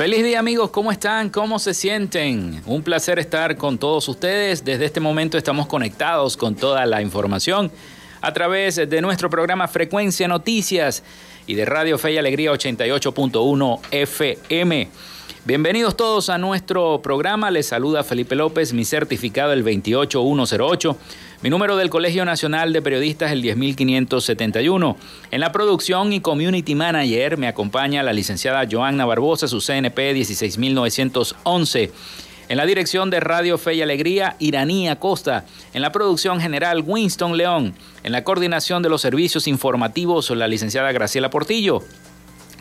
Feliz día amigos, ¿cómo están? ¿Cómo se sienten? Un placer estar con todos ustedes. Desde este momento estamos conectados con toda la información a través de nuestro programa Frecuencia Noticias y de Radio Fe y Alegría 88.1 FM. Bienvenidos todos a nuestro programa. Les saluda Felipe López, mi certificado el 28108, mi número del Colegio Nacional de Periodistas el 10571. En la producción y community manager me acompaña la licenciada Joanna Barbosa, su CNP 16911. En la dirección de Radio Fe y Alegría, Iranía Costa. En la producción general, Winston León. En la coordinación de los servicios informativos, la licenciada Graciela Portillo.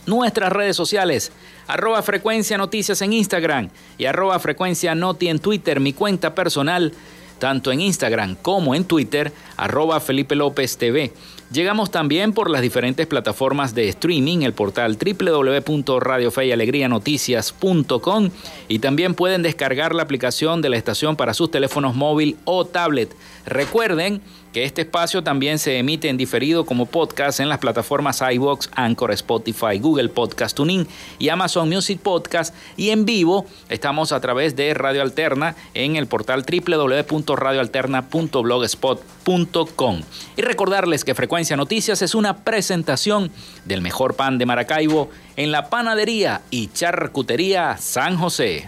Nuestras redes sociales, arroba frecuencia noticias en Instagram y arroba frecuencia noti en Twitter, mi cuenta personal, tanto en Instagram como en Twitter, arroba Felipe López TV. Llegamos también por las diferentes plataformas de streaming, el portal www.radiofeyalegrianoticias.com y también pueden descargar la aplicación de la estación para sus teléfonos móvil o tablet. Recuerden que este espacio también se emite en diferido como podcast en las plataformas iBox, Anchor, Spotify, Google Podcast Tuning y Amazon Music Podcast y en vivo estamos a través de Radio Alterna en el portal www.radioalterna.blogspot.com. Y recordarles que Noticias es una presentación del mejor pan de Maracaibo en la panadería y charcutería San José.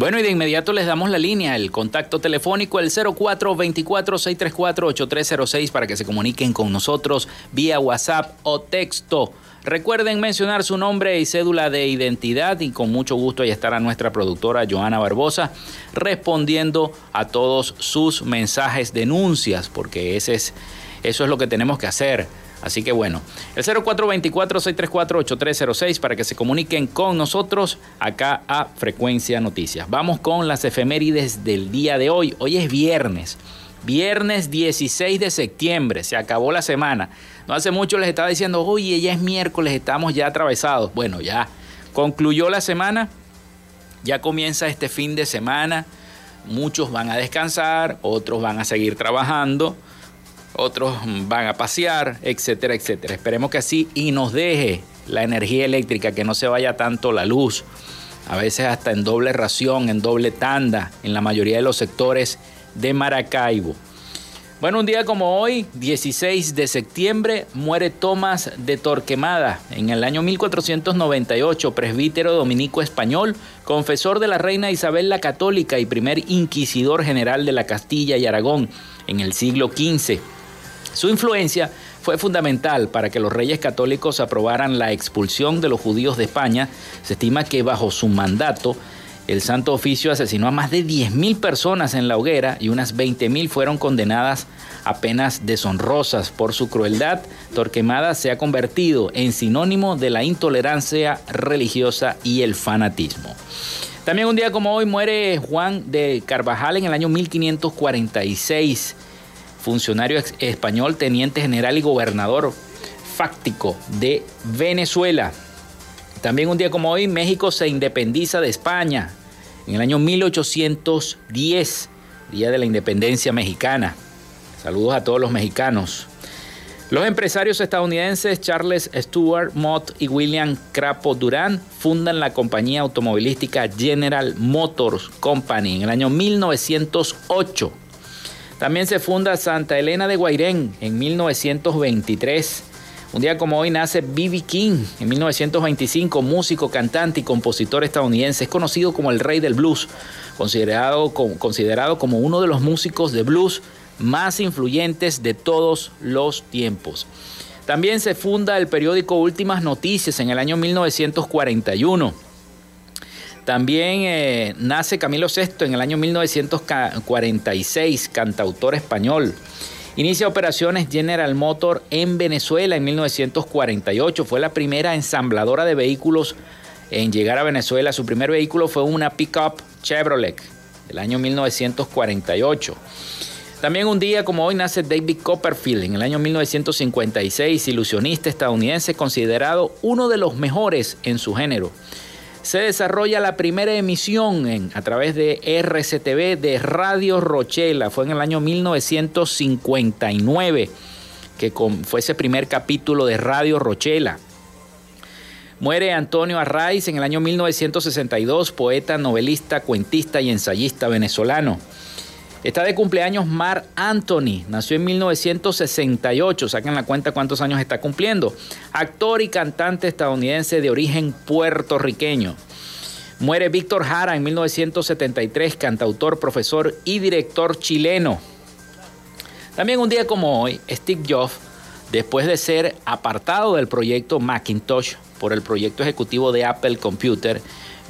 Bueno, y de inmediato les damos la línea, el contacto telefónico, el 0424-634-8306 para que se comuniquen con nosotros vía WhatsApp o texto. Recuerden mencionar su nombre y cédula de identidad y con mucho gusto ahí estará nuestra productora Joana Barbosa respondiendo a todos sus mensajes, denuncias, porque ese es, eso es lo que tenemos que hacer Así que bueno, el 0424-634-8306 para que se comuniquen con nosotros acá a Frecuencia Noticias. Vamos con las efemérides del día de hoy. Hoy es viernes. Viernes 16 de septiembre, se acabó la semana. No hace mucho les estaba diciendo, oye, ya es miércoles, estamos ya atravesados. Bueno, ya concluyó la semana, ya comienza este fin de semana. Muchos van a descansar, otros van a seguir trabajando, otros van a pasear, etcétera, etcétera. Esperemos que así y nos deje la energía eléctrica, que no se vaya tanto la luz, a veces hasta en doble ración, en doble tanda, en la mayoría de los sectores de Maracaibo. Bueno, un día como hoy, 16 de septiembre, muere Tomás de Torquemada. En el año 1498, presbítero dominico español, confesor de la reina Isabel la Católica y primer inquisidor general de la Castilla y Aragón en el siglo XV. Su influencia fue fundamental para que los reyes católicos aprobaran la expulsión de los judíos de España. Se estima que bajo su mandato el Santo Oficio asesinó a más de 10.000 personas en la hoguera y unas 20.000 fueron condenadas a penas deshonrosas por su crueldad. Torquemada se ha convertido en sinónimo de la intolerancia religiosa y el fanatismo. También un día como hoy muere Juan de Carvajal en el año 1546, funcionario español, teniente general y gobernador fáctico de Venezuela. También un día como hoy México se independiza de España en el año 1810, Día de la Independencia Mexicana. Saludos a todos los mexicanos. Los empresarios estadounidenses Charles Stewart Mott y William Crapo Durán fundan la compañía automovilística General Motors Company en el año 1908. También se funda Santa Elena de Guairén en 1923. Un día como hoy nace B.B. King en 1925, músico, cantante y compositor estadounidense. Es conocido como el rey del blues, considerado, considerado como uno de los músicos de blues más influyentes de todos los tiempos. También se funda el periódico Últimas Noticias en el año 1941. También eh, nace Camilo VI en el año 1946, cantautor español. Inicia operaciones General Motor en Venezuela en 1948. Fue la primera ensambladora de vehículos en llegar a Venezuela. Su primer vehículo fue una pickup Chevrolet del año 1948. También un día como hoy nace David Copperfield en el año 1956, ilusionista estadounidense considerado uno de los mejores en su género se desarrolla la primera emisión a través de RCTV de Radio Rochela. Fue en el año 1959 que fue ese primer capítulo de Radio Rochela. Muere Antonio Arraiz en el año 1962, poeta, novelista, cuentista y ensayista venezolano. Está de cumpleaños Mar Anthony, nació en 1968, saquen la cuenta cuántos años está cumpliendo. Actor y cantante estadounidense de origen puertorriqueño. Muere Víctor Jara en 1973, cantautor, profesor y director chileno. También un día como hoy, Steve Jobs, después de ser apartado del proyecto Macintosh por el proyecto ejecutivo de Apple Computer,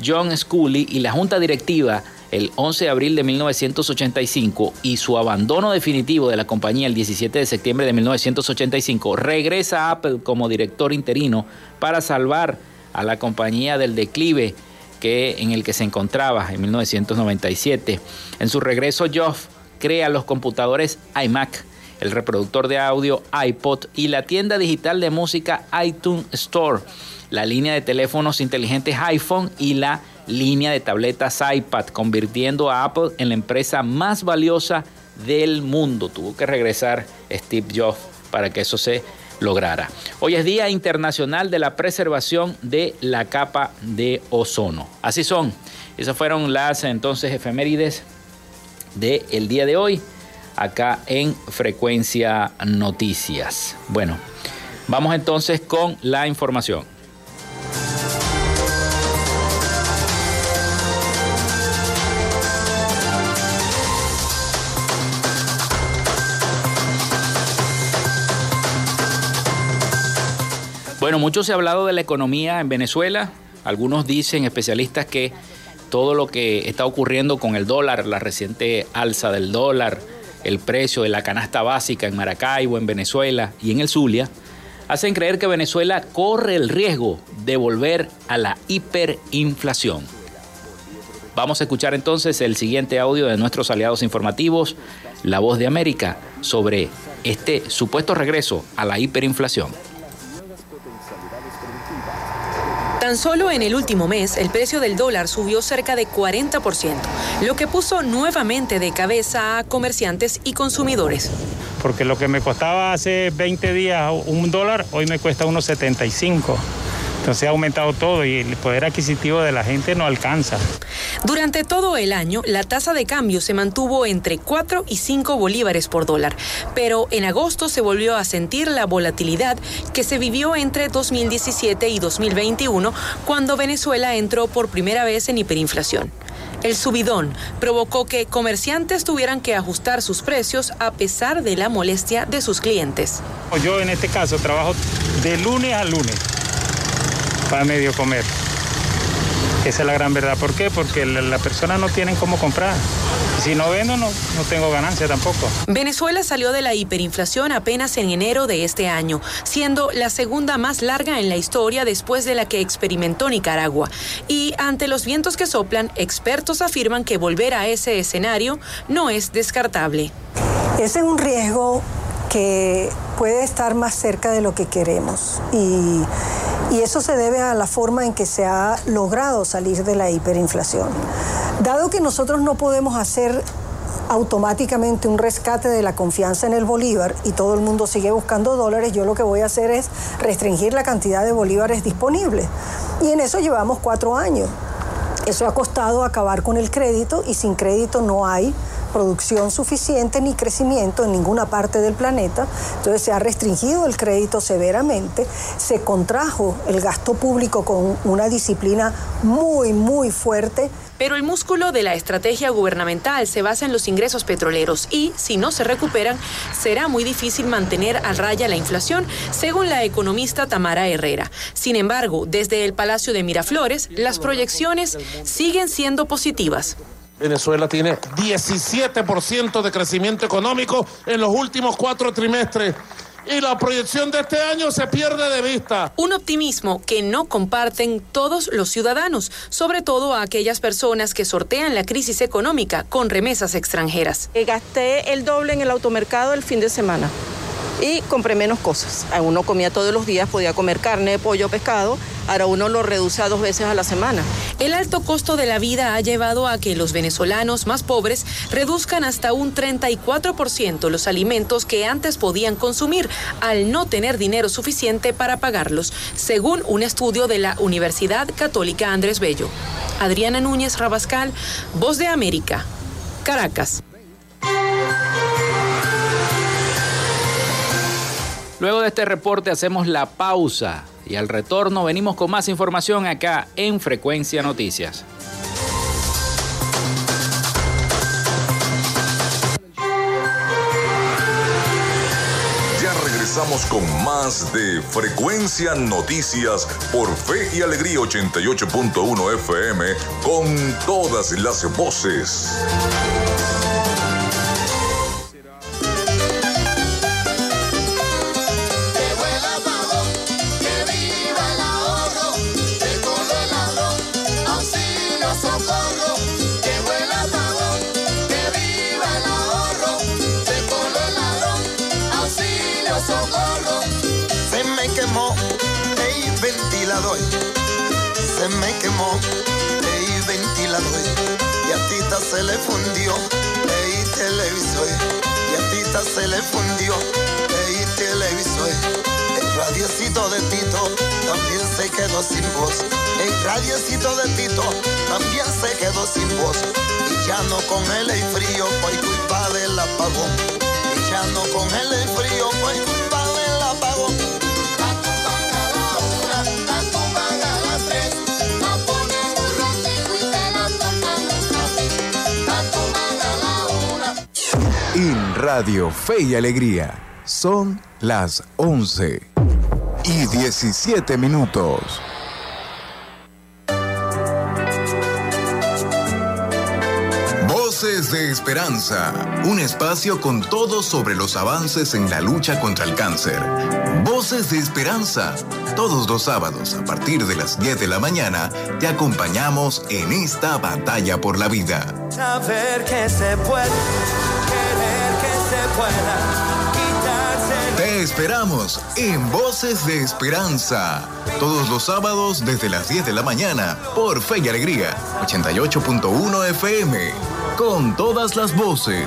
John Scully y la junta directiva el 11 de abril de 1985 y su abandono definitivo de la compañía el 17 de septiembre de 1985, regresa a Apple como director interino para salvar a la compañía del declive que, en el que se encontraba en 1997. En su regreso, Jobs crea los computadores iMac, el reproductor de audio iPod y la tienda digital de música iTunes Store, la línea de teléfonos inteligentes iPhone y la línea de tabletas iPad, convirtiendo a Apple en la empresa más valiosa del mundo. Tuvo que regresar Steve Jobs para que eso se lograra. Hoy es Día Internacional de la Preservación de la Capa de Ozono. Así son. Esas fueron las entonces efemérides del día de hoy acá en Frecuencia Noticias. Bueno, vamos entonces con la información. Bueno, mucho se ha hablado de la economía en Venezuela. Algunos dicen, especialistas, que todo lo que está ocurriendo con el dólar, la reciente alza del dólar, el precio de la canasta básica en Maracaibo, en Venezuela y en el Zulia, hacen creer que Venezuela corre el riesgo de volver a la hiperinflación. Vamos a escuchar entonces el siguiente audio de nuestros aliados informativos, La Voz de América, sobre este supuesto regreso a la hiperinflación. Tan solo en el último mes, el precio del dólar subió cerca de 40%, lo que puso nuevamente de cabeza a comerciantes y consumidores. Porque lo que me costaba hace 20 días un dólar, hoy me cuesta unos 75. Entonces ha aumentado todo y el poder adquisitivo de la gente no alcanza. Durante todo el año, la tasa de cambio se mantuvo entre 4 y 5 bolívares por dólar, pero en agosto se volvió a sentir la volatilidad que se vivió entre 2017 y 2021 cuando Venezuela entró por primera vez en hiperinflación. El subidón provocó que comerciantes tuvieran que ajustar sus precios a pesar de la molestia de sus clientes. Yo en este caso trabajo de lunes a lunes para medio comer. Esa es la gran verdad. ¿Por qué? Porque las personas no tienen cómo comprar. si no vendo, no, no tengo ganancia tampoco. Venezuela salió de la hiperinflación apenas en enero de este año, siendo la segunda más larga en la historia después de la que experimentó Nicaragua. Y ante los vientos que soplan, expertos afirman que volver a ese escenario no es descartable. Ese es un riesgo que puede estar más cerca de lo que queremos. Y, y eso se debe a la forma en que se ha logrado salir de la hiperinflación. Dado que nosotros no podemos hacer automáticamente un rescate de la confianza en el bolívar y todo el mundo sigue buscando dólares, yo lo que voy a hacer es restringir la cantidad de bolívares disponibles. Y en eso llevamos cuatro años. Eso ha costado acabar con el crédito y sin crédito no hay producción suficiente ni crecimiento en ninguna parte del planeta. Entonces se ha restringido el crédito severamente, se contrajo el gasto público con una disciplina muy, muy fuerte. Pero el músculo de la estrategia gubernamental se basa en los ingresos petroleros y, si no se recuperan, será muy difícil mantener a raya la inflación, según la economista Tamara Herrera. Sin embargo, desde el Palacio de Miraflores, las proyecciones siguen siendo positivas. Venezuela tiene 17% de crecimiento económico en los últimos cuatro trimestres y la proyección de este año se pierde de vista. Un optimismo que no comparten todos los ciudadanos, sobre todo a aquellas personas que sortean la crisis económica con remesas extranjeras. Eh, gasté el doble en el automercado el fin de semana y compré menos cosas. Uno comía todos los días, podía comer carne, pollo, pescado, ahora uno lo reduce a dos veces a la semana. El alto costo de la vida ha llevado a que los venezolanos más pobres reduzcan hasta un 34% los alimentos que antes podían consumir al no tener dinero suficiente para pagarlos, según un estudio de la Universidad Católica Andrés Bello. Adriana Núñez Rabascal, Voz de América, Caracas. Luego de este reporte hacemos la pausa y al retorno venimos con más información acá en Frecuencia Noticias. Ya regresamos con más de Frecuencia Noticias por Fe y Alegría 88.1 FM con todas las voces. Se le fundió, ey televisor, y a Tita se le fundió, ey televisor. El radiocito de Tito también se quedó sin voz, el radiocito de Tito también se quedó sin voz, y ya no con él frío por culpa del apagón, y ya no con él frío por culpa del apagón. Radio Fe y Alegría son las 11 y 17 minutos. Voces de Esperanza, un espacio con todo sobre los avances en la lucha contra el cáncer. Voces de Esperanza, todos los sábados a partir de las 10 de la mañana te acompañamos en esta batalla por la vida. Saber que se puede, Te esperamos en Voces de Esperanza, todos los sábados desde las 10 de la mañana por Fe y Alegría, 88.1 FM, con todas las voces.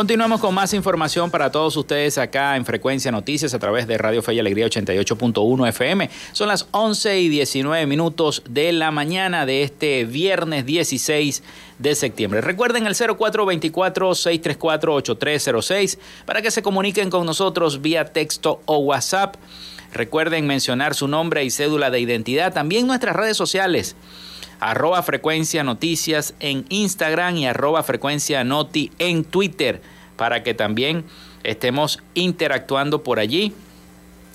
Continuamos con más información para todos ustedes acá en Frecuencia Noticias a través de Radio Fe y Alegría 88.1 FM. Son las 11 y 19 minutos de la mañana de este viernes 16 de septiembre. Recuerden el 0424-634-8306 para que se comuniquen con nosotros vía texto o WhatsApp. Recuerden mencionar su nombre y cédula de identidad. También nuestras redes sociales arroba frecuencia noticias en Instagram y arroba frecuencia noti en Twitter para que también estemos interactuando por allí.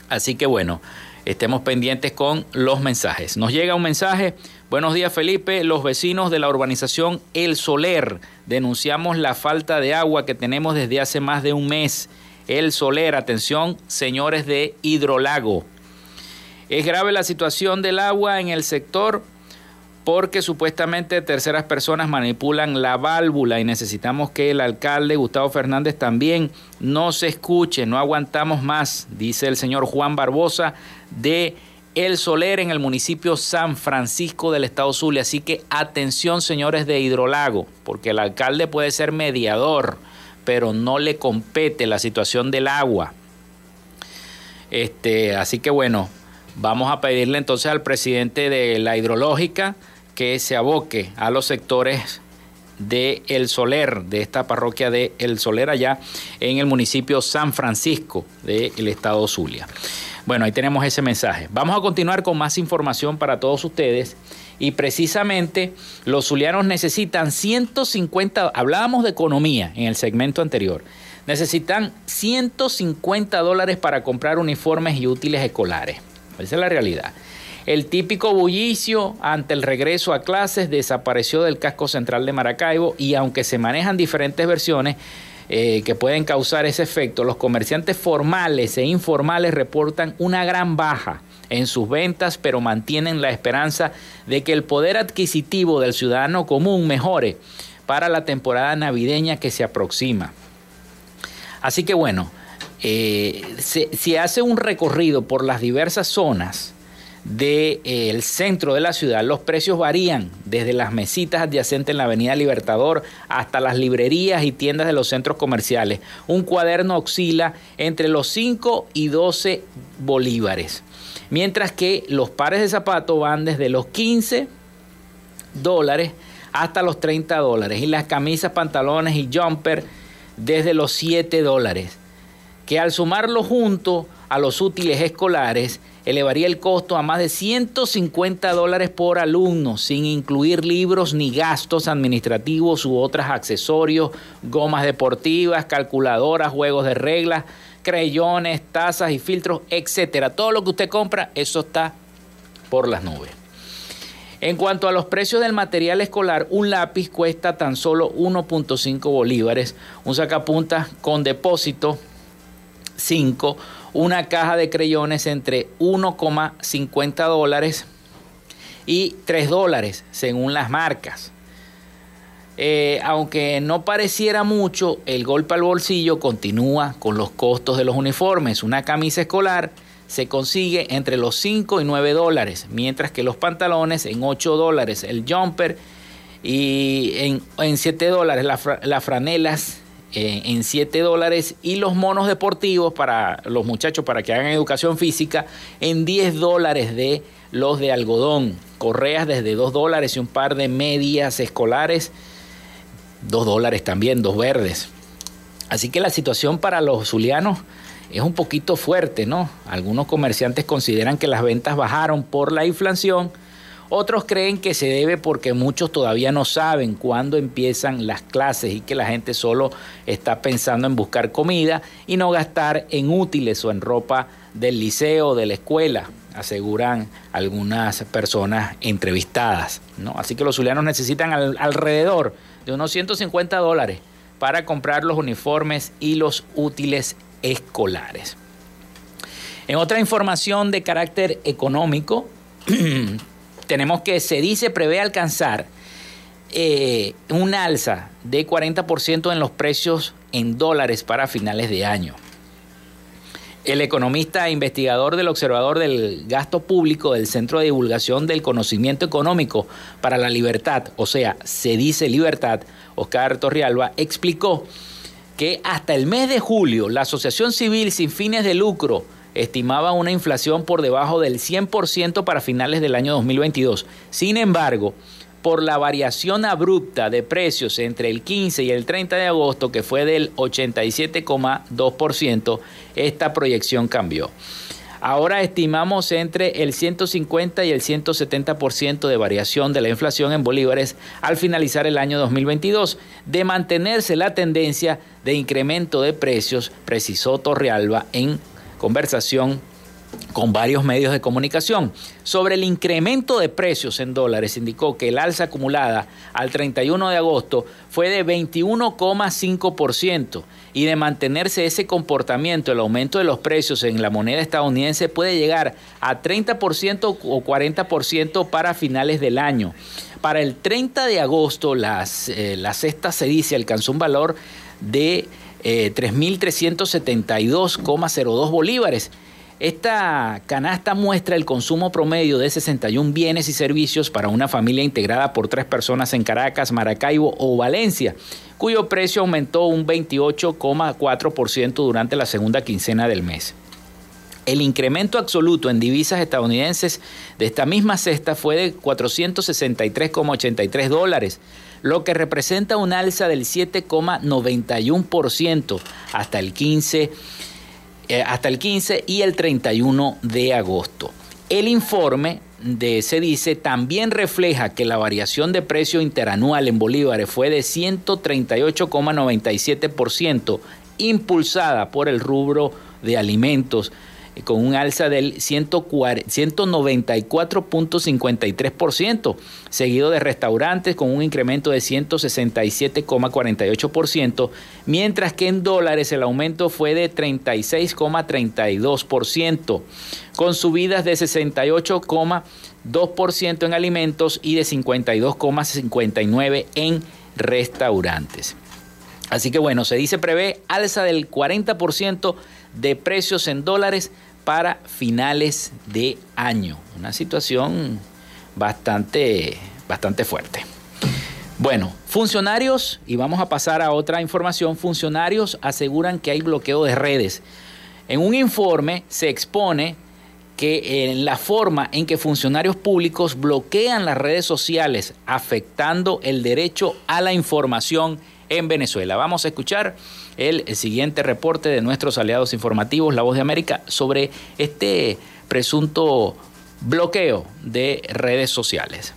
Así que bueno, estemos pendientes con los mensajes. Nos llega un mensaje. Buenos días Felipe, los vecinos de la urbanización El Soler denunciamos la falta de agua que tenemos desde hace más de un mes. El Soler, atención señores de Hidrolago. Es grave la situación del agua en el sector porque supuestamente terceras personas manipulan la válvula y necesitamos que el alcalde Gustavo Fernández también no se escuche, no aguantamos más, dice el señor Juan Barbosa de El Soler en el municipio San Francisco del estado Zulia. Así que atención señores de Hidrolago, porque el alcalde puede ser mediador, pero no le compete la situación del agua. Este, así que bueno, vamos a pedirle entonces al presidente de la hidrológica, que se aboque a los sectores de El Soler, de esta parroquia de El Soler allá en el municipio San Francisco del estado Zulia. Bueno, ahí tenemos ese mensaje. Vamos a continuar con más información para todos ustedes y precisamente los zulianos necesitan 150, hablábamos de economía en el segmento anterior, necesitan 150 dólares para comprar uniformes y útiles escolares. Esa es la realidad. El típico bullicio ante el regreso a clases desapareció del casco central de Maracaibo y aunque se manejan diferentes versiones eh, que pueden causar ese efecto, los comerciantes formales e informales reportan una gran baja en sus ventas, pero mantienen la esperanza de que el poder adquisitivo del ciudadano común mejore para la temporada navideña que se aproxima. Así que bueno, eh, se, se hace un recorrido por las diversas zonas del eh, centro de la ciudad, los precios varían desde las mesitas adyacentes en la Avenida Libertador hasta las librerías y tiendas de los centros comerciales. Un cuaderno oscila entre los 5 y 12 bolívares, mientras que los pares de zapatos van desde los 15 dólares hasta los 30 dólares y las camisas, pantalones y jumper desde los 7 dólares, que al sumarlo junto a los útiles escolares, elevaría el costo a más de 150 dólares por alumno, sin incluir libros ni gastos administrativos u otros accesorios, gomas deportivas, calculadoras, juegos de reglas, creyones, tazas y filtros, etcétera. Todo lo que usted compra, eso está por las nubes. En cuanto a los precios del material escolar, un lápiz cuesta tan solo 1.5 bolívares, un sacapuntas con depósito 5, una caja de creyones entre 1,50 dólares y 3 dólares según las marcas. Eh, aunque no pareciera mucho, el golpe al bolsillo continúa con los costos de los uniformes. Una camisa escolar se consigue entre los 5 y 9 dólares, mientras que los pantalones en 8 dólares, el jumper y en, en 7 dólares, las franelas eh, en 7 dólares y los monos deportivos para los muchachos para que hagan educación física en 10 dólares de los de algodón, correas desde 2 dólares y un par de medias escolares, 2 dólares también, dos verdes. Así que la situación para los zulianos es un poquito fuerte, ¿no? Algunos comerciantes consideran que las ventas bajaron por la inflación otros creen que se debe porque muchos todavía no saben cuándo empiezan las clases y que la gente solo está pensando en buscar comida y no gastar en útiles o en ropa del liceo o de la escuela, aseguran algunas personas entrevistadas. ¿no? Así que los zulianos necesitan alrededor de unos 150 dólares para comprar los uniformes y los útiles escolares. En otra información de carácter económico, tenemos que se dice prevé alcanzar eh, un alza de 40% en los precios en dólares para finales de año. El economista e investigador del Observador del Gasto Público del Centro de Divulgación del Conocimiento Económico para la Libertad, o sea, se dice libertad, Oscar Torrialba, explicó que hasta el mes de julio la Asociación Civil sin fines de lucro estimaba una inflación por debajo del 100% para finales del año 2022. Sin embargo, por la variación abrupta de precios entre el 15 y el 30 de agosto, que fue del 87,2%, esta proyección cambió. Ahora estimamos entre el 150 y el 170% de variación de la inflación en bolívares al finalizar el año 2022. De mantenerse la tendencia de incremento de precios, precisó Torrealba en conversación con varios medios de comunicación. Sobre el incremento de precios en dólares, indicó que el alza acumulada al 31 de agosto fue de 21,5% y de mantenerse ese comportamiento, el aumento de los precios en la moneda estadounidense puede llegar a 30% o 40% para finales del año. Para el 30 de agosto, las, eh, la cesta se dice alcanzó un valor de 3.372,02 eh, bolívares. Esta canasta muestra el consumo promedio de 61 bienes y servicios para una familia integrada por tres personas en Caracas, Maracaibo o Valencia, cuyo precio aumentó un 28,4% durante la segunda quincena del mes. El incremento absoluto en divisas estadounidenses de esta misma cesta fue de 463,83 dólares, lo que representa un alza del 7,91% hasta el 15 eh, hasta el 15 y el 31 de agosto. El informe de se dice también refleja que la variación de precio interanual en bolívares fue de 138,97%, impulsada por el rubro de alimentos con un alza del 194.53%, seguido de restaurantes con un incremento de 167,48%, mientras que en dólares el aumento fue de 36,32%, con subidas de 68,2% en alimentos y de 52,59% en restaurantes. Así que bueno, se dice prevé alza del 40% de precios en dólares para finales de año. Una situación bastante, bastante fuerte. Bueno, funcionarios, y vamos a pasar a otra información, funcionarios aseguran que hay bloqueo de redes. En un informe se expone que en la forma en que funcionarios públicos bloquean las redes sociales, afectando el derecho a la información en Venezuela. Vamos a escuchar el siguiente reporte de nuestros aliados informativos, La Voz de América, sobre este presunto bloqueo de redes sociales.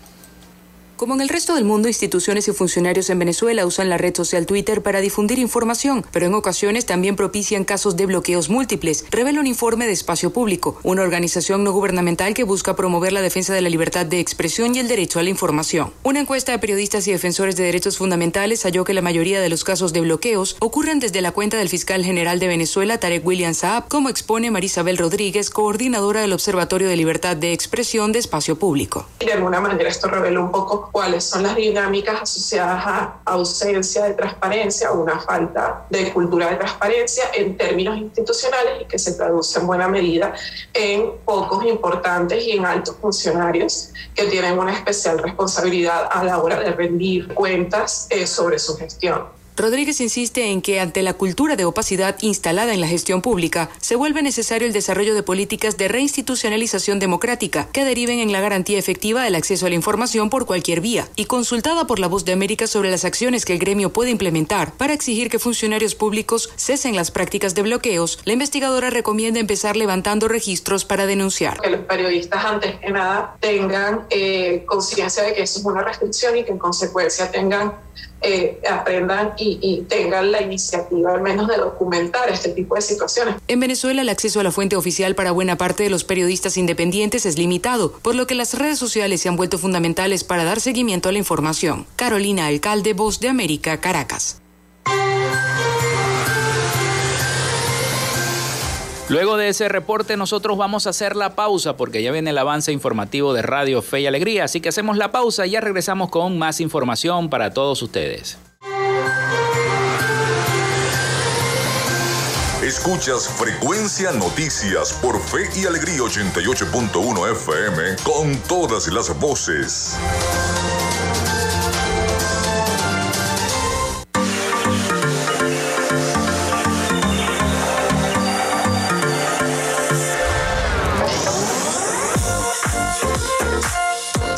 Como en el resto del mundo, instituciones y funcionarios en Venezuela usan la red social Twitter para difundir información, pero en ocasiones también propician casos de bloqueos múltiples, revela un informe de Espacio Público, una organización no gubernamental que busca promover la defensa de la libertad de expresión y el derecho a la información. Una encuesta de periodistas y defensores de derechos fundamentales halló que la mayoría de los casos de bloqueos ocurren desde la cuenta del fiscal general de Venezuela, Tarek William Saab, como expone Marisabel Rodríguez, coordinadora del Observatorio de Libertad de Expresión de Espacio Público. De alguna manera esto revela un poco cuáles son las dinámicas asociadas a ausencia de transparencia o una falta de cultura de transparencia en términos institucionales y que se traduce en buena medida en pocos importantes y en altos funcionarios que tienen una especial responsabilidad a la hora de rendir cuentas eh, sobre su gestión. Rodríguez insiste en que ante la cultura de opacidad instalada en la gestión pública, se vuelve necesario el desarrollo de políticas de reinstitucionalización democrática que deriven en la garantía efectiva del acceso a la información por cualquier vía. Y consultada por la Voz de América sobre las acciones que el gremio puede implementar para exigir que funcionarios públicos cesen las prácticas de bloqueos, la investigadora recomienda empezar levantando registros para denunciar. Que los periodistas antes que nada tengan eh, conciencia de que eso es una restricción y que en consecuencia tengan eh, aprendan y, y, tengan la iniciativa al menos de documentar este tipo de situaciones. En Venezuela el acceso a la fuente oficial para buena parte de los periodistas independientes es limitado, por lo que las redes sociales se han vuelto fundamentales para dar seguimiento a la información. Carolina Alcalde, Voz de América, Caracas. Luego de ese reporte nosotros vamos a hacer la pausa porque ya viene el avance informativo de Radio Fe y Alegría, así que hacemos la pausa y ya regresamos con más información para todos ustedes. Escuchas Frecuencia Noticias por Fe y Alegría 88.1 FM con todas las voces.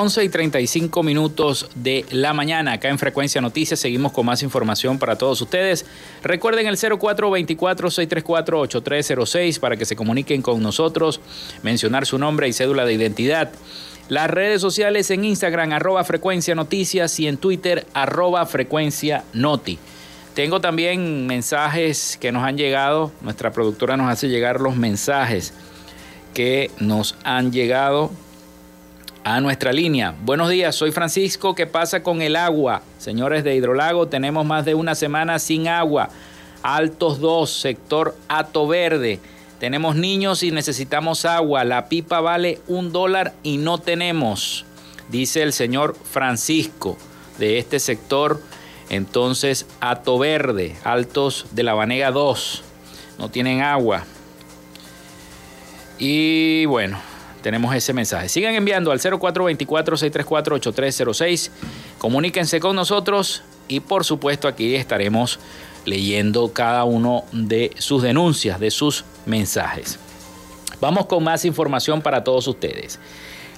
Y 35 minutos de la mañana. Acá en Frecuencia Noticias seguimos con más información para todos ustedes. Recuerden el 0424-634-8306 para que se comuniquen con nosotros, mencionar su nombre y cédula de identidad. Las redes sociales en Instagram, arroba Frecuencia Noticias y en Twitter, arroba Frecuencia Noti. Tengo también mensajes que nos han llegado. Nuestra productora nos hace llegar los mensajes que nos han llegado a nuestra línea. Buenos días, soy Francisco. ¿Qué pasa con el agua? Señores de Hidrolago, tenemos más de una semana sin agua. Altos 2, sector Ato Verde. Tenemos niños y necesitamos agua. La pipa vale un dólar y no tenemos, dice el señor Francisco de este sector. Entonces, Ato Verde, Altos de la Banega 2. No tienen agua. Y bueno, tenemos ese mensaje. Sigan enviando al 0424-634-8306. Comuníquense con nosotros y por supuesto aquí estaremos leyendo cada uno de sus denuncias, de sus mensajes. Vamos con más información para todos ustedes.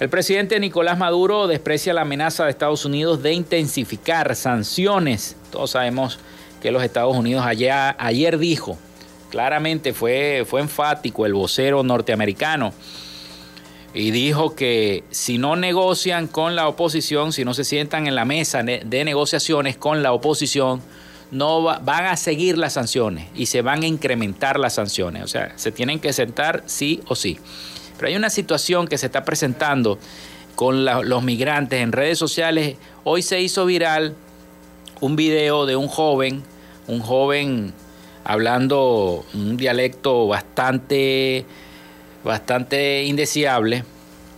El presidente Nicolás Maduro desprecia la amenaza de Estados Unidos de intensificar sanciones. Todos sabemos que los Estados Unidos ayer, dijo, claramente fue, fue enfático el vocero norteamericano, y dijo que si no negocian con la oposición, si no se sientan en la mesa de negociaciones con la oposición, no van a seguir las sanciones y se van a incrementar las sanciones. O sea, se tienen que sentar sí o sí. Pero hay una situación que se está presentando con los migrantes en redes sociales. Hoy se hizo viral un video de un joven, un joven hablando un dialecto bastante, bastante indeseable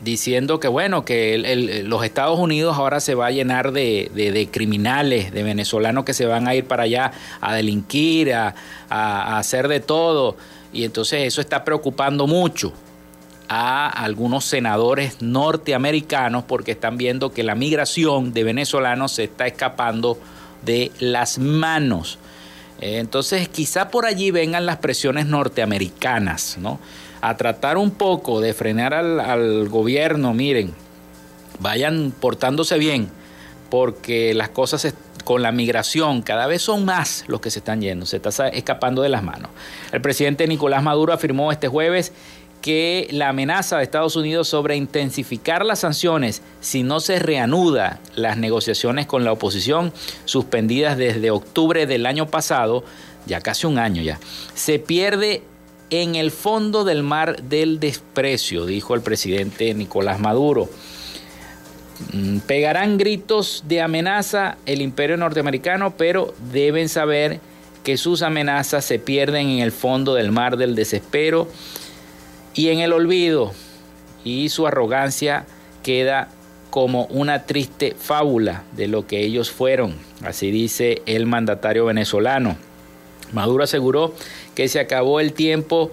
diciendo que bueno, que los Estados Unidos ahora se va a llenar de, criminales, de venezolanos que se van a ir para allá a delinquir, a, hacer de todo. Y entonces eso está preocupando mucho a algunos senadores norteamericanos porque están viendo que la migración de venezolanos se está escapando de las manos. Entonces quizá por allí vengan las presiones norteamericanas, ¿no? A tratar un poco de frenar al, gobierno, miren, vayan portándose bien, porque las cosas con la migración cada vez son más los que se están yendo, se está escapando de las manos. El presidente Nicolás Maduro afirmó este jueves que la amenaza de Estados Unidos sobre intensificar las sanciones si no se reanuda las negociaciones con la oposición suspendidas desde octubre del año pasado, ya casi un año ya, se pierde en el fondo del mar del desprecio, dijo el presidente Nicolás Maduro. Mm, pegarán gritos de amenaza el imperio norteamericano, pero deben saber que sus amenazas se pierden en el fondo del mar del desespero y en el olvido, y su arrogancia queda como una triste fábula de lo que ellos fueron, así dice el mandatario venezolano. Maduro aseguró que se acabó el tiempo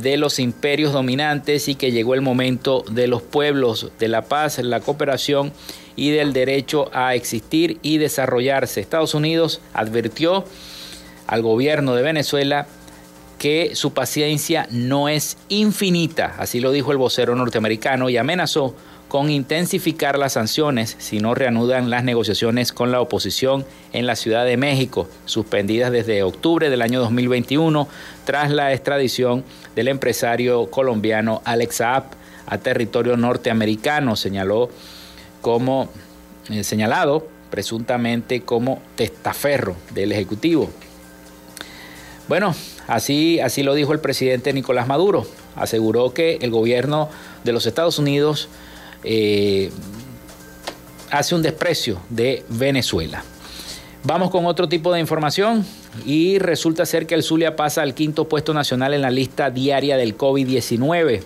de los imperios dominantes y que llegó el momento de los pueblos, de la paz, la cooperación y del derecho a existir y desarrollarse. Estados Unidos advirtió al gobierno de Venezuela que su paciencia no es infinita, así lo dijo el vocero norteamericano, y amenazó con intensificar las sanciones si no reanudan las negociaciones con la oposición en la Ciudad de México, suspendidas desde octubre del año 2021 tras la extradición del empresario colombiano Alex Saab a territorio norteamericano, señaló como eh, señalado presuntamente como testaferro del ejecutivo. Bueno, así así lo dijo el presidente Nicolás Maduro, aseguró que el gobierno de los Estados Unidos eh, hace un desprecio de Venezuela. Vamos con otro tipo de información y resulta ser que el Zulia pasa al quinto puesto nacional en la lista diaria del COVID-19.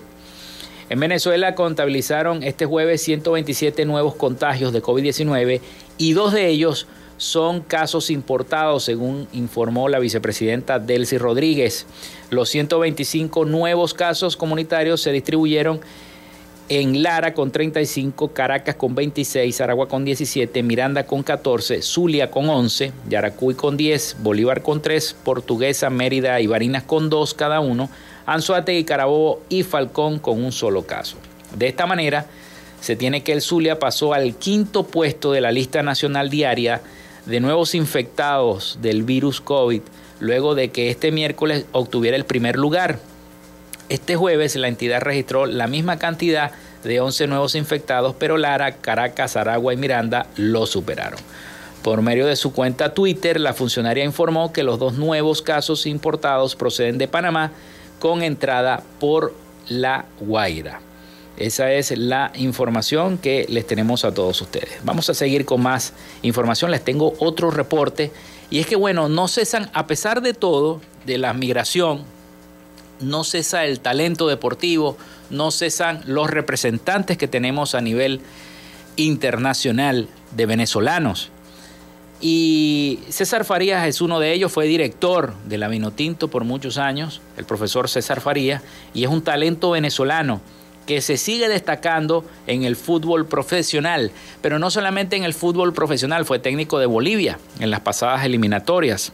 En Venezuela contabilizaron este jueves 127 nuevos contagios de COVID-19 y dos de ellos son casos importados, según informó la vicepresidenta Delcy Rodríguez. Los 125 nuevos casos comunitarios se distribuyeron Lara con 35, Caracas con 26, Aragua con 17, Miranda con 14, Zulia con 11, Yaracuy con 10, Bolívar con 3, Portuguesa, Mérida y Barinas con 2 cada uno, Anzuategui, Carabobo y Falcón con un solo caso. De esta manera, se tiene que el Zulia pasó al quinto puesto de la lista nacional diaria de nuevos infectados del virus COVID, luego de que este miércoles obtuviera el primer lugar este jueves la entidad registró la misma cantidad de 11 nuevos infectados, pero Lara, Caracas, Aragua y Miranda lo superaron. Por medio de su cuenta Twitter, la funcionaria informó que los dos nuevos casos importados proceden de Panamá con entrada por La Guaira. Esa es la información que les tenemos a todos ustedes. Vamos a seguir con más información. Les tengo otro reporte. Y es que, bueno, no cesan, a pesar de todo, de la migración, no cesa el talento deportivo, no cesan los representantes que tenemos a nivel internacional de venezolanos. Y César Farías es uno de ellos, fue director de la Vinotinto por muchos años, el profesor César Farías, y es un talento venezolano que se sigue destacando en el fútbol profesional, pero no solamente en el fútbol profesional, fue técnico de Bolivia en las pasadas eliminatorias.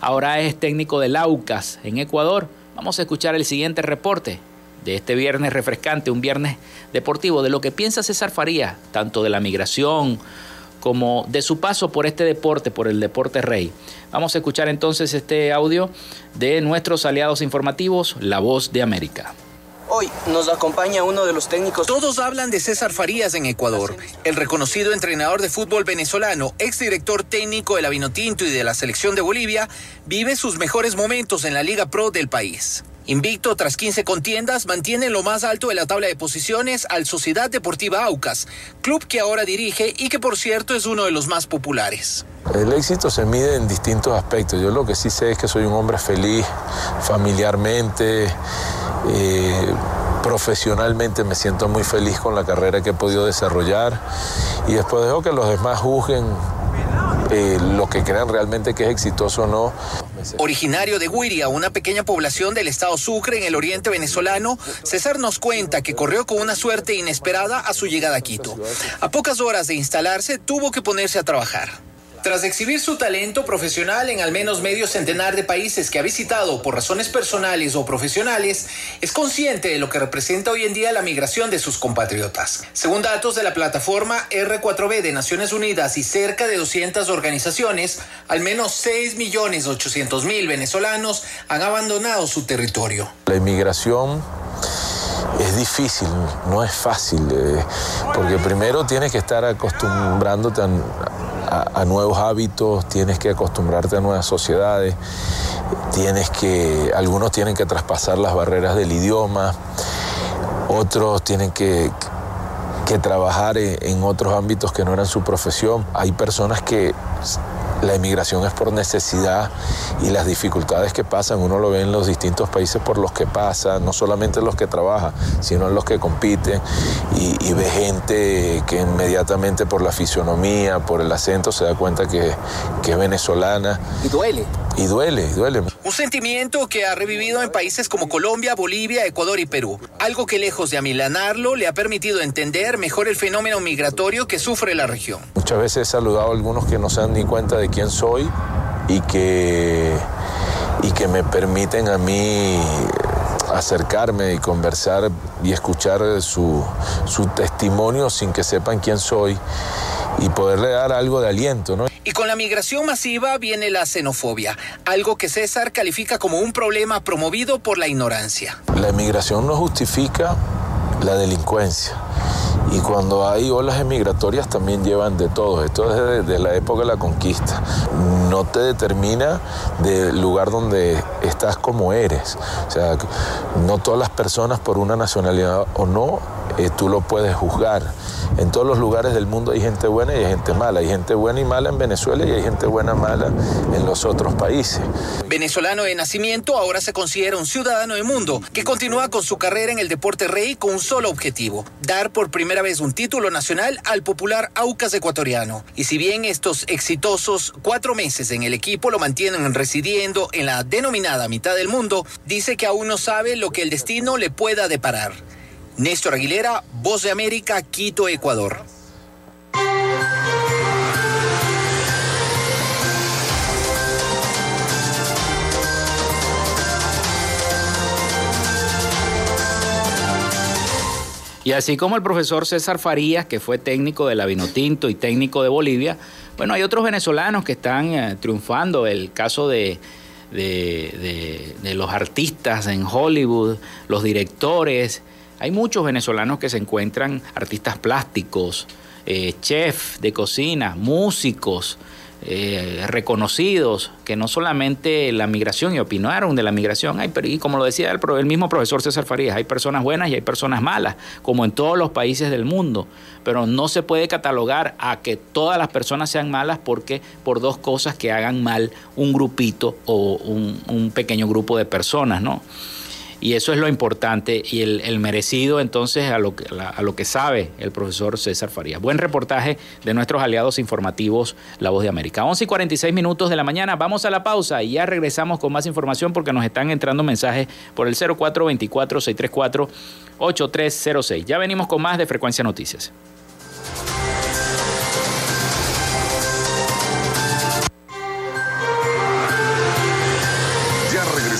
Ahora es técnico del Aucas en Ecuador Vamos a escuchar el siguiente reporte de este viernes refrescante, un viernes deportivo, de lo que piensa César Faría, tanto de la migración como de su paso por este deporte, por el deporte rey. Vamos a escuchar entonces este audio de nuestros aliados informativos, La Voz de América. Hoy nos acompaña uno de los técnicos. Todos hablan de César Farías en Ecuador, el reconocido entrenador de fútbol venezolano, exdirector técnico de la Vinotinto y de la selección de Bolivia, vive sus mejores momentos en la Liga Pro del país. Invicto tras 15 contiendas, mantiene lo más alto de la tabla de posiciones al Sociedad Deportiva Aucas, club que ahora dirige y que por cierto es uno de los más populares. El éxito se mide en distintos aspectos. Yo lo que sí sé es que soy un hombre feliz familiarmente, eh, profesionalmente me siento muy feliz con la carrera que he podido desarrollar y después dejo que los demás juzguen eh, lo que crean realmente que es exitoso o no. Originario de Guiria, una pequeña población del estado Sucre en el oriente venezolano, César nos cuenta que corrió con una suerte inesperada a su llegada a Quito. A pocas horas de instalarse, tuvo que ponerse a trabajar. Tras exhibir su talento profesional en al menos medio centenar de países que ha visitado por razones personales o profesionales, es consciente de lo que representa hoy en día la migración de sus compatriotas. Según datos de la plataforma R4B de Naciones Unidas y cerca de 200 organizaciones, al menos 6.800.000 venezolanos han abandonado su territorio. La inmigración es difícil, no es fácil, eh, porque primero tienes que estar acostumbrándote a, a, nuevos hábitos, tienes que acostumbrarte a nuevas sociedades, tienes que, algunos tienen que traspasar las barreras del idioma, otros tienen que, que trabajar en, en otros ámbitos que no eran su profesión. Hay personas que la inmigración es por necesidad y las dificultades que pasan, uno lo ve en los distintos países por los que pasa, no solamente los que trabajan, sino en los que compiten, y, ve gente que inmediatamente por la fisionomía, por el acento, se da cuenta que, que es venezolana. Y duele. Y duele, y duele. Un sentimiento que ha revivido en países como Colombia, Bolivia, Ecuador y Perú. Algo que lejos de amilanarlo le ha permitido entender mejor el fenómeno migratorio que sufre la región. Muchas veces he saludado a algunos que no se dan ni cuenta de quién soy y que, y que me permiten a mí acercarme y conversar y escuchar su, su testimonio sin que sepan quién soy y poderle dar algo de aliento, ¿no? Y con la migración masiva viene la xenofobia, algo que César califica como un problema promovido por la ignorancia. La inmigración no justifica la delincuencia. Y cuando hay olas emigratorias también llevan de todo. Esto es desde la época de la conquista. No te determina del lugar donde estás como eres. O sea, no todas las personas por una nacionalidad o no, eh, tú lo puedes juzgar. En todos los lugares del mundo hay gente buena y hay gente mala. Hay gente buena y mala en Venezuela y hay gente buena y mala en los otros países. Venezolano de nacimiento, ahora se considera un ciudadano del mundo que continúa con su carrera en el deporte rey con un solo objetivo, dar por primera vez un título nacional al popular Aucas ecuatoriano. Y si bien estos exitosos cuatro meses en el equipo lo mantienen residiendo en la denominada mitad del mundo, dice que aún no sabe lo que el destino le pueda deparar. Néstor Aguilera, Voz de América, Quito, Ecuador. Y así como el profesor César Farías, que fue técnico de la Vinotinto y técnico de Bolivia, bueno, hay otros venezolanos que están eh, triunfando. El caso de, de, de, los artistas en Hollywood, los directores. Hay muchos venezolanos que se encuentran artistas plásticos, eh, chefs de cocina, músicos, eh, reconocidos, que no solamente la migración y opinaron de la migración, hay, y como lo decía el, el, mismo profesor César Farías, hay personas buenas y hay personas malas, como en todos los países del mundo, pero no se puede catalogar a que todas las personas sean malas porque por dos cosas que hagan mal un grupito o un, un pequeño grupo de personas, ¿no? Y eso es lo importante y el, merecido entonces a lo, que, a lo que sabe el profesor César Farías. Buen reportaje de nuestros aliados informativos La Voz de América. 11 y 46 minutos de la mañana, vamos a la pausa y ya regresamos con más información porque nos están entrando mensajes por el 0424-634-8306. Ya venimos con más de Frecuencia Noticias.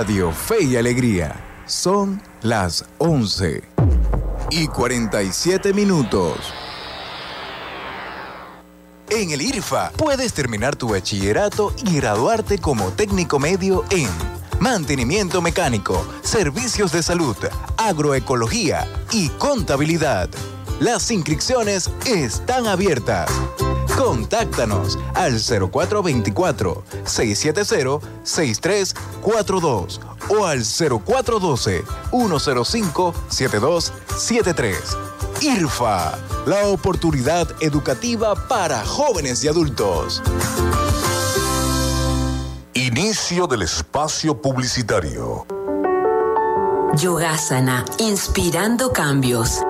Radio Fe y Alegría son las 11 y 47 minutos. En el IRFA puedes terminar tu bachillerato y graduarte como técnico medio en mantenimiento mecánico, servicios de salud, agroecología y contabilidad. Las inscripciones están abiertas. Contáctanos al 0424-670-6342 o al 0412-105-7273. IRFA, la oportunidad educativa para jóvenes y adultos. Inicio del espacio publicitario. Yogasana, inspirando cambios.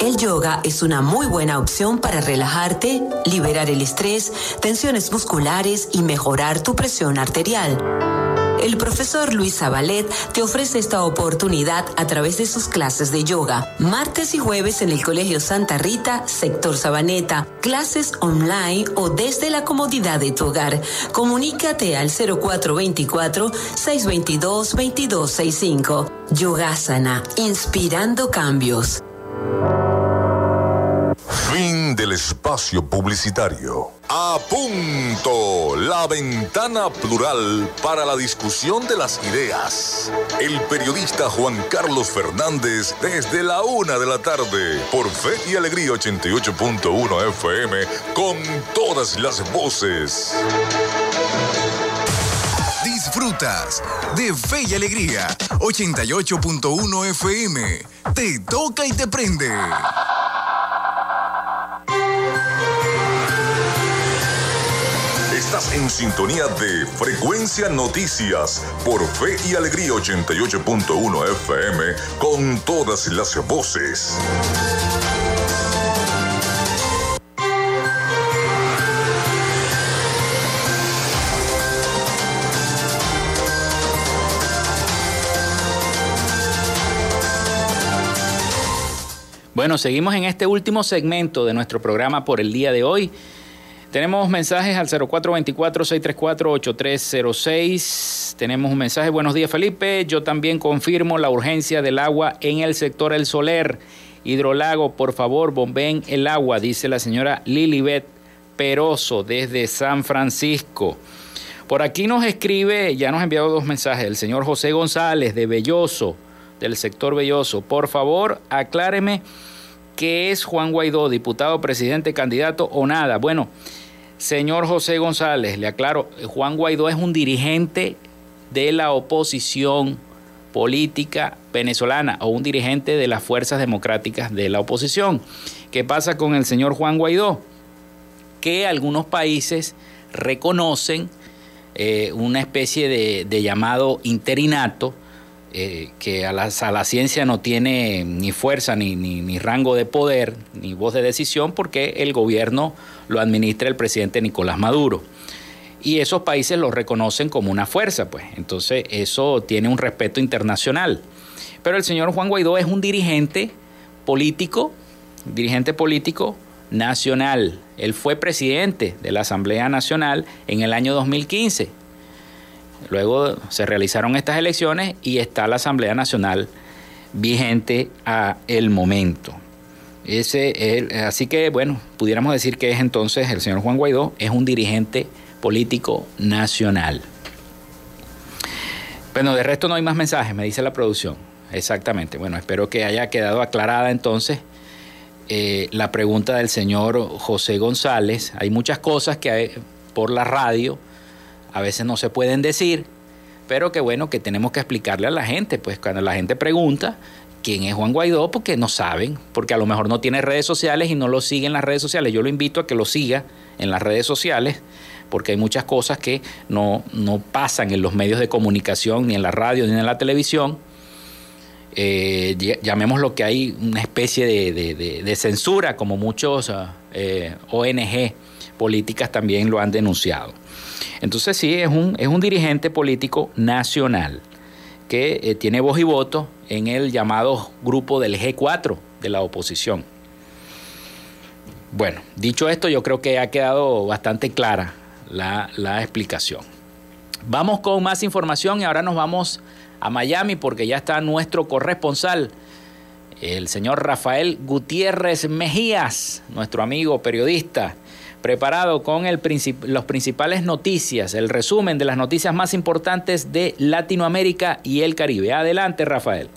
El yoga es una muy buena opción para relajarte, liberar el estrés, tensiones musculares y mejorar tu presión arterial. El profesor Luis Zabalet te ofrece esta oportunidad a través de sus clases de yoga. Martes y jueves en el Colegio Santa Rita, sector Sabaneta. Clases online o desde la comodidad de tu hogar. Comunícate al 0424-622-2265. Yogasana, inspirando cambios. Fin del espacio publicitario. A punto, la ventana plural para la discusión de las ideas. El periodista Juan Carlos Fernández desde la una de la tarde por Fe y Alegría 88.1 FM con todas las voces. Disfrutas de Fe y Alegría 88.1 FM. Te toca y te prende. En sintonía de Frecuencia Noticias por Fe y Alegría 88.1 FM con todas las voces. Bueno, seguimos en este último segmento de nuestro programa por el día de hoy. Tenemos mensajes al 0424-634-8306. Tenemos un mensaje. Buenos días, Felipe. Yo también confirmo la urgencia del agua en el sector El Soler. Hidrolago, por favor, bombeen el agua, dice la señora Lilibet Peroso desde San Francisco. Por aquí nos escribe, ya nos ha enviado dos mensajes, el señor José González de Belloso, del sector Belloso. Por favor, acláreme qué es Juan Guaidó, diputado, presidente, candidato o nada. Bueno, señor José González, le aclaro, Juan Guaidó es un dirigente de la oposición política venezolana o un dirigente de las fuerzas democráticas de la oposición. ¿Qué pasa con el señor Juan Guaidó? Que algunos países reconocen eh, una especie de, llamado interinato, eh, que a la, ciencia no tiene ni fuerza, ni, rango de poder, ni voz de decisión, porque el gobierno lo administra el presidente Nicolás Maduro. Y esos países lo reconocen como una fuerza, pues. Entonces eso tiene un respeto internacional. Pero el señor Juan Guaidó es un dirigente político, dirigente político nacional. Él fue presidente de la Asamblea Nacional en el año 2015 Luego se realizaron estas elecciones y está la Asamblea Nacional vigente a el momento. Ese, así que, bueno, pudiéramos decir que es entonces el señor Juan Guaidó, es un dirigente político nacional. Bueno, de resto no hay más mensajes, me dice la producción. Exactamente. Bueno, espero que haya quedado aclarada entonces eh, la pregunta del señor José González. Hay muchas cosas que hay por la radio a veces no se pueden decir, pero que bueno que tenemos que explicarle a la gente, pues cuando la gente pregunta quién es Juan Guaidó, porque no saben, porque a lo mejor no tiene redes sociales y no lo sigue en las redes sociales. Yo lo invito a que lo siga en las redes sociales, porque hay muchas cosas que no, no pasan en los medios de comunicación, ni en la radio, ni en la televisión. Eh, ll- llamémoslo que hay una especie de- de censura, como muchos ah, eh, ONG políticas también lo han denunciado. Entonces sí, es un, es un dirigente político nacional que eh, tiene voz y voto en el llamado grupo del G4 de la oposición. Bueno, dicho esto, yo creo que ha quedado bastante clara la, la explicación. Vamos con más información y ahora nos vamos a Miami porque ya está nuestro corresponsal, el señor Rafael Gutiérrez Mejías, nuestro amigo periodista, preparado con el princip- los principales noticias, el resumen de las noticias más importantes de Latinoamérica y el Caribe. Adelante, Rafael.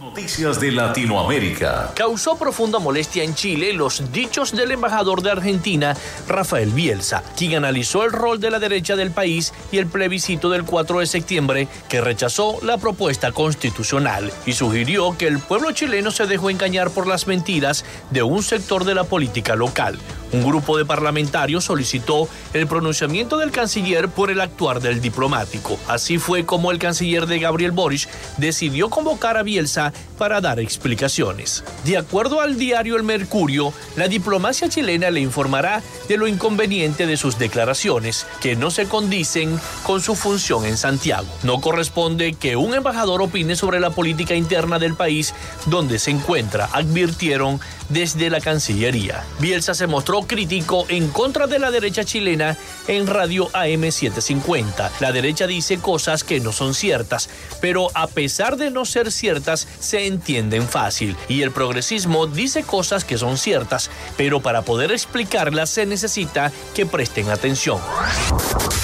Noticias de Latinoamérica. Causó profunda molestia en Chile los dichos del embajador de Argentina, Rafael Bielsa, quien analizó el rol de la derecha del país y el plebiscito del 4 de septiembre que rechazó la propuesta constitucional y sugirió que el pueblo chileno se dejó engañar por las mentiras de un sector de la política local. Un grupo de parlamentarios solicitó el pronunciamiento del canciller por el actuar del diplomático. Así fue como el canciller de Gabriel Boric decidió convocar a Bielsa para dar explicaciones. De acuerdo al diario El Mercurio, la diplomacia chilena le informará de lo inconveniente de sus declaraciones, que no se condicen con su función en Santiago. No corresponde que un embajador opine sobre la política interna del país donde se encuentra, advirtieron desde la Cancillería. Bielsa se mostró crítico en contra de la derecha chilena en Radio AM750. La derecha dice cosas que no son ciertas, pero a pesar de no ser ciertas, se entienden fácil. Y el progresismo dice cosas que son ciertas, pero para poder explicarlas se necesita que presten atención.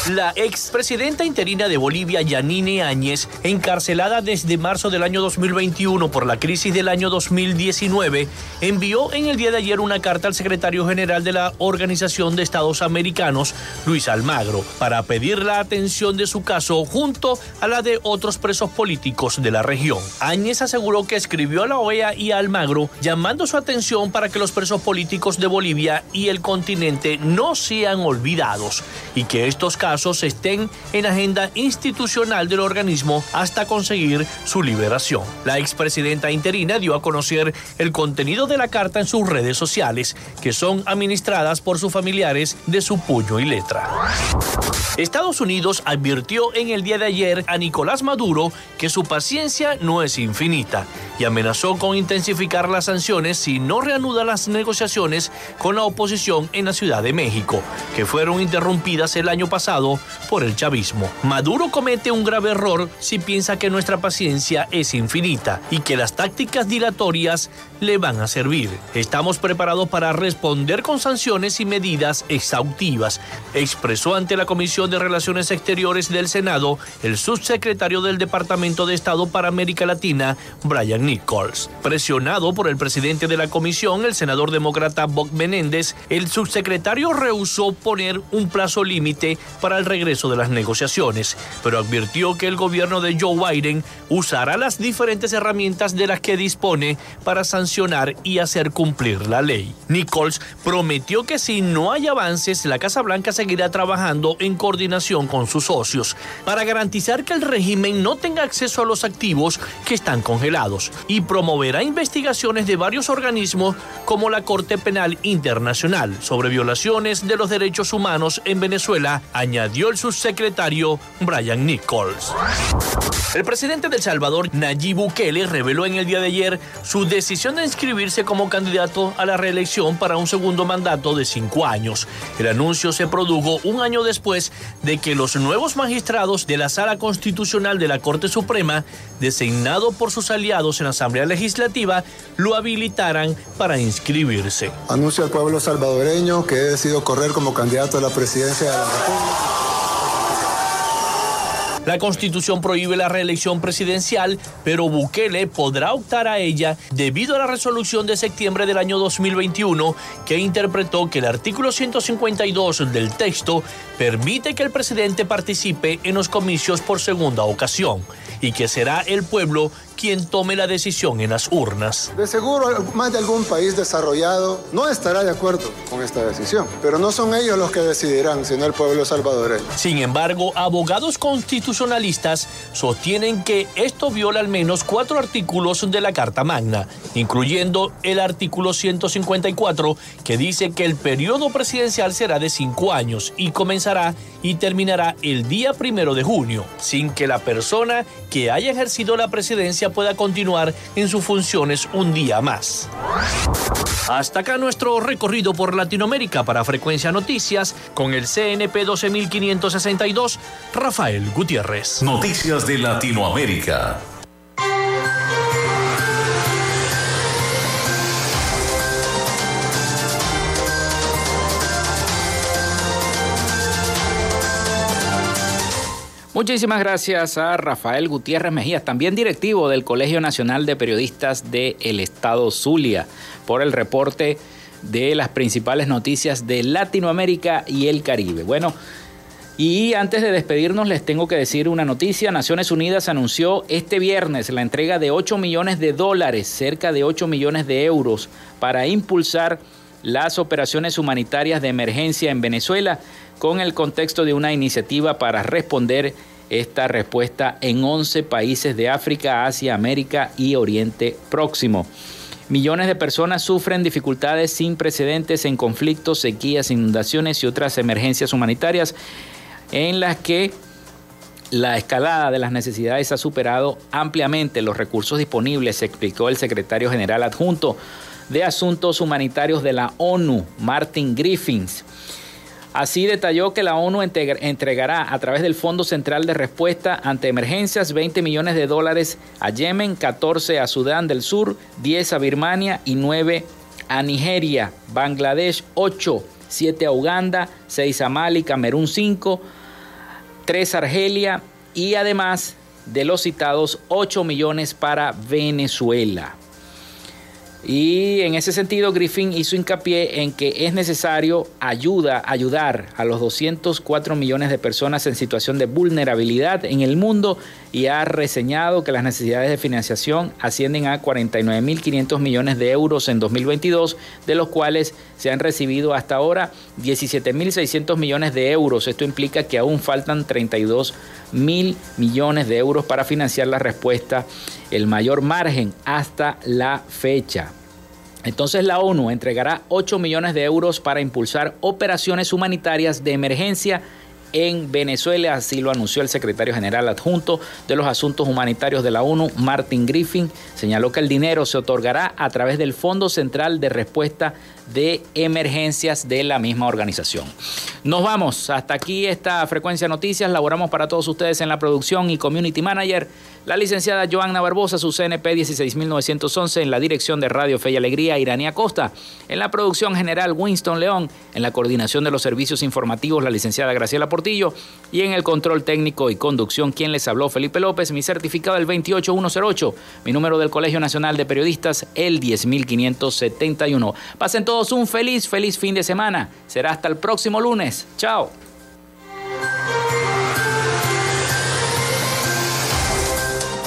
La expresidenta interina de Bolivia, Yanine Áñez, encarcelada desde marzo del año 2021 por la crisis del año 2019, envió en el día de ayer una carta al secretario general de la Organización de Estados Americanos, Luis Almagro, para pedir la atención de su caso junto a la de otros presos políticos de la región. Áñez aseguró que escribió a la OEA y a Almagro llamando su atención para que los presos políticos de Bolivia y el continente no sean olvidados y que estos casos estén en agenda institucional del organismo hasta conseguir su liberación. La expresidenta interina dio a conocer el contenido de la carta en sus redes sociales, que son administradas por sus familiares de su puño y letra. Estados Unidos advirtió en el día de ayer a Nicolás Maduro que su paciencia no es infinita y amenazó con intensificar las sanciones si no reanuda las negociaciones con la oposición en la Ciudad de México, que fueron interrumpidas el año pasado por el chavismo. Maduro comete un grave error si piensa que nuestra paciencia es infinita y que las tácticas dilatorias le van a servir. Estamos preparados para responder con sanciones y medidas exhaustivas, expresó ante la Comisión de Relaciones Exteriores del Senado el subsecretario del Departamento de Estado para América Latina, Brian Nichols. Presionado por el presidente de la comisión, el senador demócrata Bob Menéndez, el subsecretario rehusó poner un plazo límite para el regreso de las negociaciones, pero advirtió que el gobierno de Joe Biden usará las diferentes herramientas de las que dispone para sancionar y hacer cumplir la ley. Nichols prometió que si no hay avances, la Casa Blanca seguirá trabajando en coordinación con sus socios para garantizar que el régimen no tenga acceso a los activos que están congelados y promoverá investigaciones de varios organismos como la Corte Penal Internacional sobre violaciones de los derechos humanos en Venezuela, añadió el subsecretario Brian Nichols. El presidente de Salvador, Nayib Bukele, reveló en el día de ayer su decisión de inscribirse como candidato a la reelección para un segundo mandato de cinco años. El anuncio se produjo un año después de que los nuevos magistrados de la Sala Constitucional de la Corte Suprema, designado por sus aliados en la Asamblea Legislativa, lo habilitaran para inscribirse. Anuncio al pueblo salvadoreño que he decidido correr como candidato a la presidencia de la República. La constitución prohíbe la reelección presidencial, pero Bukele podrá optar a ella debido a la resolución de septiembre del año 2021 que interpretó que el artículo 152 del texto permite que el presidente participe en los comicios por segunda ocasión y que será el pueblo quien tome la decisión en las urnas. De seguro, más de algún país desarrollado no estará de acuerdo con esta decisión, pero no son ellos los que decidirán, sino el pueblo salvadoreño. Sin embargo, abogados constitucionalistas sostienen que esto viola al menos cuatro artículos de la Carta Magna, incluyendo el artículo 154, que dice que el periodo presidencial será de cinco años y comenzará y terminará el día primero de junio, sin que la persona que haya ejercido la presidencia pueda continuar en sus funciones un día más. Hasta acá nuestro recorrido por Latinoamérica para Frecuencia Noticias con el CNP 12562, Rafael Gutiérrez. Noticias de Latinoamérica. Muchísimas gracias a Rafael Gutiérrez Mejías, también directivo del Colegio Nacional de Periodistas del Estado Zulia, por el reporte de las principales noticias de Latinoamérica y el Caribe. Bueno, y antes de despedirnos les tengo que decir una noticia. Naciones Unidas anunció este viernes la entrega de 8 millones de dólares, cerca de 8 millones de euros, para impulsar las operaciones humanitarias de emergencia en Venezuela con el contexto de una iniciativa para responder esta respuesta en 11 países de África, Asia, América y Oriente Próximo. Millones de personas sufren dificultades sin precedentes en conflictos, sequías, inundaciones y otras emergencias humanitarias en las que la escalada de las necesidades ha superado ampliamente los recursos disponibles, explicó el secretario general adjunto de Asuntos Humanitarios de la ONU, Martin Griffiths. Así detalló que la ONU entregará a través del Fondo Central de Respuesta ante Emergencias 20 millones de dólares a Yemen, 14 a Sudán del Sur, 10 a Birmania y 9 a Nigeria, Bangladesh 8, 7 a Uganda, 6 a Mali, Camerún 5, 3 a Argelia y además de los citados 8 millones para Venezuela. Y en ese sentido, Griffin hizo hincapié en que es necesario ayuda, ayudar a los 204 millones de personas en situación de vulnerabilidad en el mundo y ha reseñado que las necesidades de financiación ascienden a 49.500 millones de euros en 2022, de los cuales se han recibido hasta ahora 17.600 millones de euros. Esto implica que aún faltan 32 mil millones de euros para financiar la respuesta, el mayor margen hasta la fecha. Entonces la ONU entregará 8 millones de euros para impulsar operaciones humanitarias de emergencia en Venezuela, así lo anunció el secretario general adjunto de los asuntos humanitarios de la ONU, Martin Griffin. Señaló que el dinero se otorgará a través del Fondo Central de Respuesta de Emergencias de la misma organización. Nos vamos, hasta aquí esta frecuencia de noticias, laboramos para todos ustedes en la producción y community manager, la licenciada Joanna Barbosa, su CNP 16911, en la dirección de Radio Fe y Alegría, Iranía Costa, en la producción general Winston León, en la coordinación de los servicios informativos, la licenciada Graciela Portillo, y en el control técnico y conducción, quien les habló, Felipe López, mi certificado el 28108, mi número del Colegio Nacional de Periodistas, el 10571. Pasen todos un feliz, feliz fin de semana. Será hasta el próximo lunes. Chao.